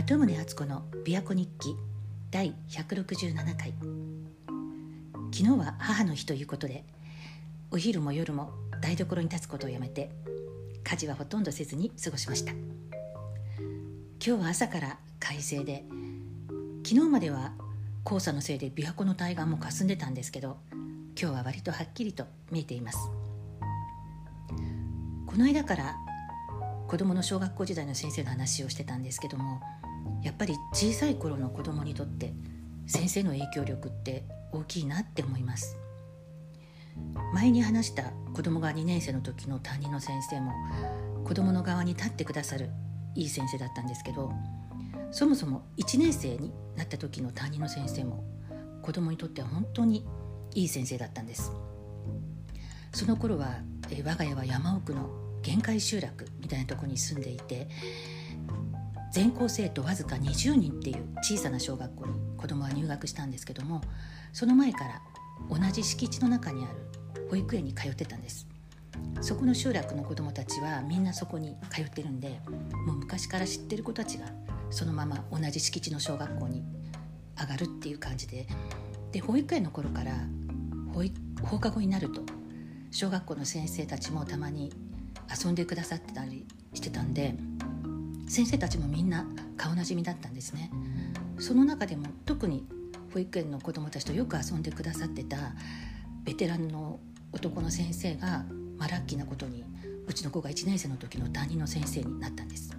鳩宗敦子の琵琶湖日記第167回。昨日は母の日ということでお昼も夜も台所に立つことをやめて家事はほとんどせずに過ごしました。今日は朝から快晴で昨日までは黄砂のせいで琵琶湖の対岸も霞んでたんですけど今日は割とはっきりと見えています。この間から子どもの小学校時代の先生の話をしてたんですけどもやっぱり小さい頃の子どもにとって先生の影響力って大きいなって思います。前に話した子供が2年生の時の担任の先生も子供の側に立ってくださるいい先生だったんですけどそもそも1年生になった時の担任の先生も子供にとっては本当にいい先生だったんです。その頃は我が家は山奥の限界集落みたいなとこに住んでいて全校生徒わずか20人っていう小さな小学校に子供は入学したんですけどもその前から同じ敷地の中にある保育園に通ってたんです。そこの集落の子供たちはみんなそこに通ってるんでもう昔から知ってる子たちがそのまま同じ敷地の小学校に上がるっていう感じで。で保育園の頃から放課後になると小学校の先生たちもたまに遊んでくださってたりしてたんで先生たちもみんな顔なじみだったんですね。その中でも特に保育園の子どもたちとよく遊んでくださってたベテランの男の先生が、まあ、ラッキーなことにうちの子が1年生の時の担任の先生になったんです。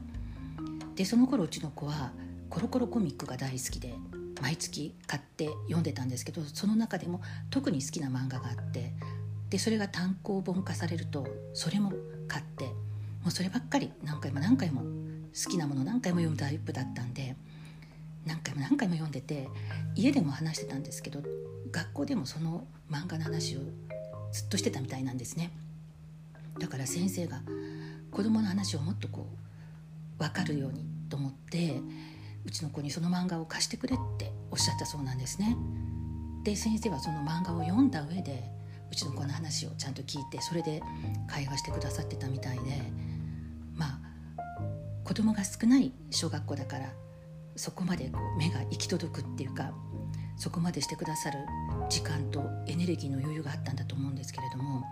でその頃うちの子はコロコロコミックが大好きで毎月買って読んでたんですけどその中でも特に好きな漫画があってでそれが単行本化されるとそれも買ってもうそればっかり何回も何回も好きなもの何回も読むタイプだったんで何回も何回も読んでて家でも話してたんですけど学校でもその漫画の話をずっとしてたみたいなんですね。だから先生が子供の話をもっとこう分かるようにと思ってうちの子にその漫画を貸してくれっておっしゃったそうなんですね。で先生はその漫画を読んだ上でうちの子の話をちゃんと聞いてそれで会話してくださってたみたいでまあ子供が少ない小学校だからそこまでこう目が行き届くっていうかそこまでしてくださる時間とエネルギーの余裕があったんだと思うんですけれども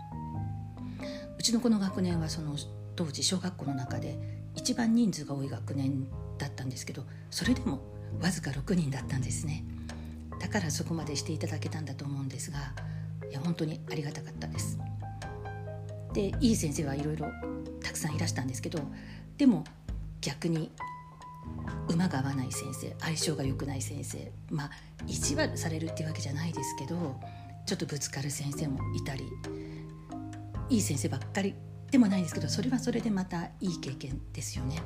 うちの子の学年はその当時小学校の中で一番人数が多い学年だったんですけどそれでもわずか6人だったんですね。だからそこまでしていただけたんだと思うんですがいや本当にありがたかったです。でいい先生はいろいろたくさんいらしたんですけどでも逆に馬が合わない先生相性が良くない先生まあ意地悪されるっていうわけじゃないですけどちょっとぶつかる先生もいたりいい先生ばっかりでもないんですけどそれはそれでまたいい経験ですよね。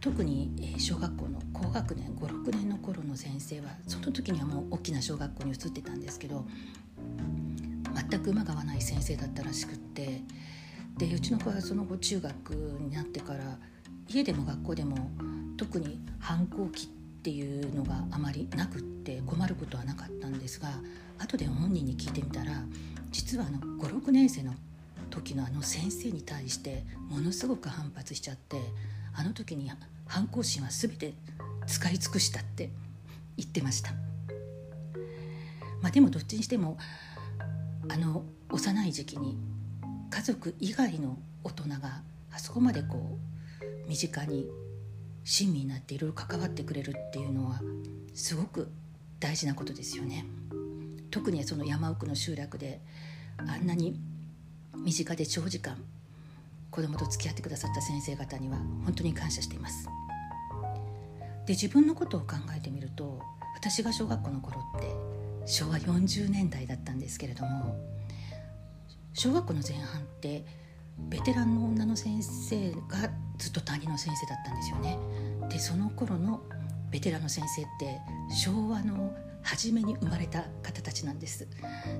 特に小学校の高学年56年の頃の先生はその時にはもう大きな小学校に移ってたんですけど全く馬が合わない先生だったらしくってでうちの子はその後中学になってから家でも学校でも特に反抗期っていうのがあまりなくって困ることはなかったんですが後で本人に聞いてみたら実は56年生の時のあの先生に対してものすごく反発しちゃってあの時に反抗心は全て使い尽くしたって言ってました。まあ、でもどっちにしてもあの幼い時期に家族以外の大人があそこまでこう身近に親身になっていろいろ関わってくれるっていうのはすごく大事なことですよね。特にその山奥の集落であんなに身近で長時間子供と付き合ってくださった先生方には本当に感謝しています。で自分のことを考えてみると私が小学校の頃って昭和40年代だったんですけれども小学校の前半ってベテランの女の先生がずっと担任の先生だったんですよね。でその頃のベテランの先生って昭和の初めに生まれた方たちなんです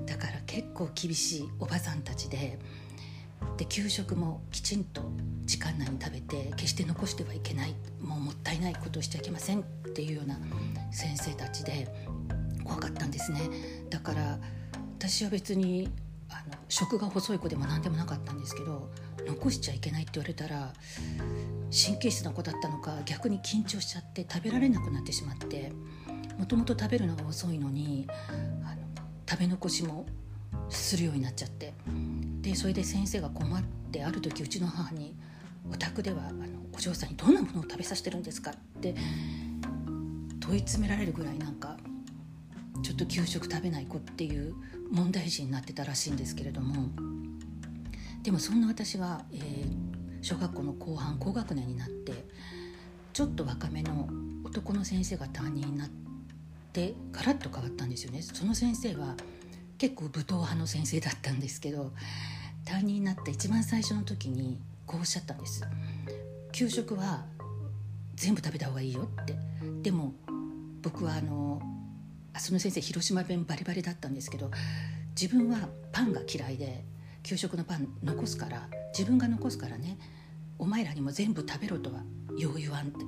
だから結構厳しいおばさんたちでで給食もきちんと時間内に食べて決して残してはいけないもうもったいないことをしちゃいけませんっていうような先生たちで怖かったんですねだから私は別にあの食が細い子でも何でもなかったんですけど残しちゃいけないって言われたら神経質な子だったのか逆に緊張しちゃって食べられなくなってしまってもともと食べるのが遅いのにあの食べ残しもするようになっちゃってでそれで先生が困ってある時うちの母に「お宅ではあのお嬢さんにどんなものを食べさせてるんですか?」って問い詰められるぐらいなんかちょっと給食食べない子っていう問題児になってたらしいんですけれどもでもそんな私が、えー、小学校の後半高学年になってちょっと若めの男の先生が担任になってガラッと変わったんですよね。その先生は結構武闘派の先生だったんですけど担任になった一番最初の時にこうおっしゃったんです給食は全部食べた方がいいよってでも僕はあのその先生広島弁バリバリだったんですけど自分はパンが嫌いで給食のパン残すから自分が残すからね。お前らにも全部食べろとはよう言わんって。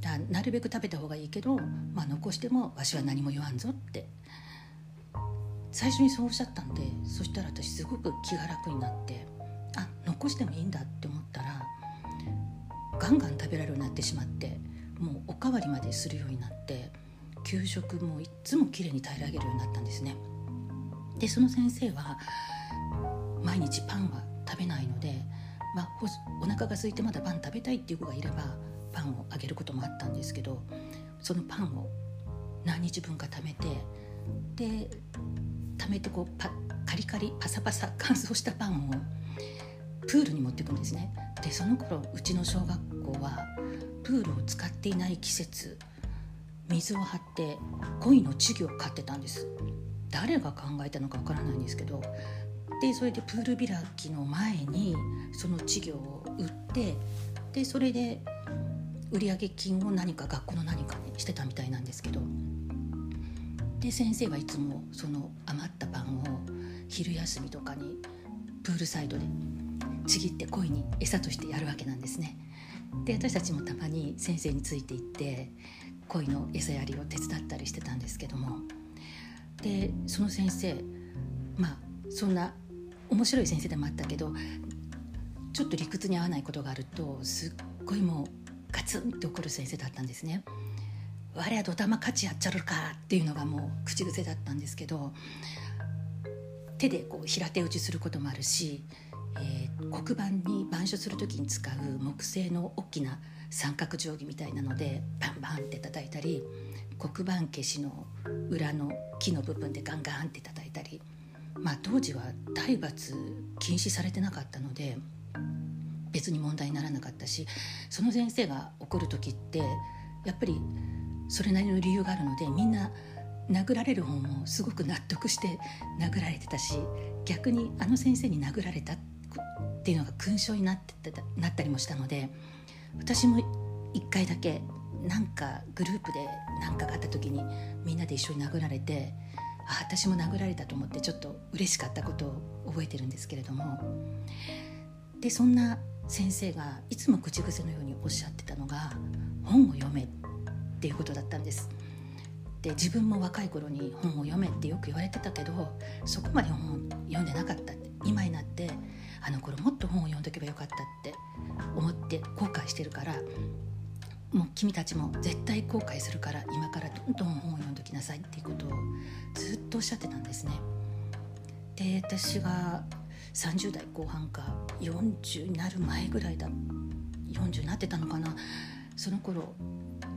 だなるべく食べた方がいいけど、まあ、残してもわしは何も言わんぞって。最初にそうおっしゃったんでそしたら私すごく気が楽になってあ残してもいいんだって思ったらガンガン食べられるようになってしまってもうおかわりまでするようになって給食もいっつもきれいに平らげるようになったんですね。でその先生は毎日パンは食べないので、まあ、お腹が空いてまだパン食べたいっていう子がいればパンをあげることもあったんですけどそのパンを何日分か貯めてで貯めてこうパカリカリパサパサ 乾燥したパンをプールに持っていくんですね。でその頃うちの小学校はプールを使っていない季節水を張って鯉の稚魚を飼ってたんです。誰が考えたのかわからないんですけどでそれでプール開きの前にその稚魚を売ってでそれで売上金を何か学校の何かにしてたみたいなんですけどで先生はいつもその余ったパンを昼休みとかにプールサイドでちぎって鯉に餌としてやるわけなんですね。で私たちもたまに先生についていって鯉の餌やりを手伝ったりしてたんですけどもでその先生まあそんな面白い先生でもあったけどちょっと理屈に合わないことがあるとすっごいもうガツンって怒る先生だったんですね。我はドタマ勝ちやっちゃるかっていうのがもう口癖だったんですけど手でこう平手打ちすることもあるし、えー、黒板に板書する時に使う木製の大きな三角定規みたいなのでバンバンって叩いたり黒板消しの裏の木の部分でガンガンって叩いたり、まあ、当時は体罰禁止されてなかったので別に問題にならなかったしその先生が怒る時ってやっぱりそれなりの理由があるのでみんな殴られる方もすごく納得して殴られてたし逆にあの先生に殴られたっていうのが勲章になってたなったりもしたので私も一回だけなんかグループで何かがあった時にみんなで一緒に殴られてあ私も殴られたと思ってちょっと嬉しかったことを覚えてるんですけれどもでそんな先生がいつも口癖のようにおっしゃってたのが「本を読め」っていうことだったんです。で自分も若い頃に本を読めってよく言われてたけどそこまで本を読んでなかったって今になってあの頃もっと本を読んどけばよかったって思って後悔してるからもう君たちも絶対後悔するから今からどんどん本を読んどきなさいっていうことをずっとおっしゃってたんですね。で私が30代後半か40になる前ぐらいだ40になってたのかなその頃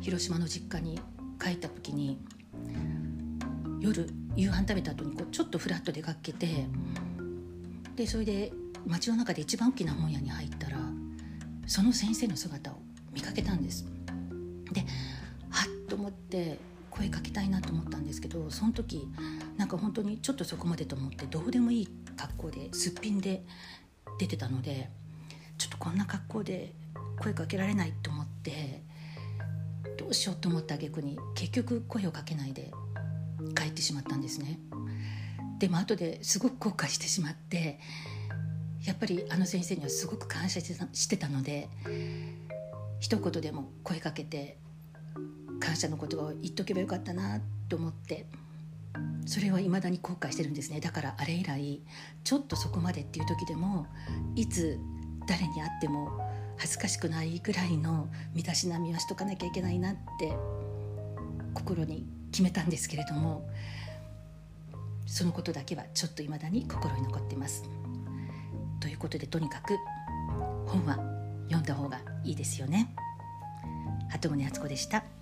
広島の実家に帰った時に夜夕飯食べた後にこうちょっとフラッと出かけてでそれで街の中で一番大きな本屋に入ったらその先生の姿を見かけたんです。ではっと思って声かけたいなと思ったんですけどその時なんか本当にちょっとそこまでと思ってどうでもいい格好ですっぴんで出てたのでちょっとこんな格好で声かけられないと思ってどうしようと思った挙句に。結局声をかけないで帰ってしまったんですね。でも後ですごく後悔してしまってやっぱりあの先生にはすごく感謝してたので一言でも声かけて感謝の言葉を言っとけばよかったなと思ってそれはいまだに後悔してるんですねだからあれ以来ちょっとそこまでっていう時でもいつ誰に会っても恥ずかしくないぐらいの身だしなみはしとかなきゃいけないなって心に決めたんですけれどもそのことだけはちょっと未だに心に残ってます。ということでとにかく本は読んだ方がいいですよね。鳩宗敦子でした。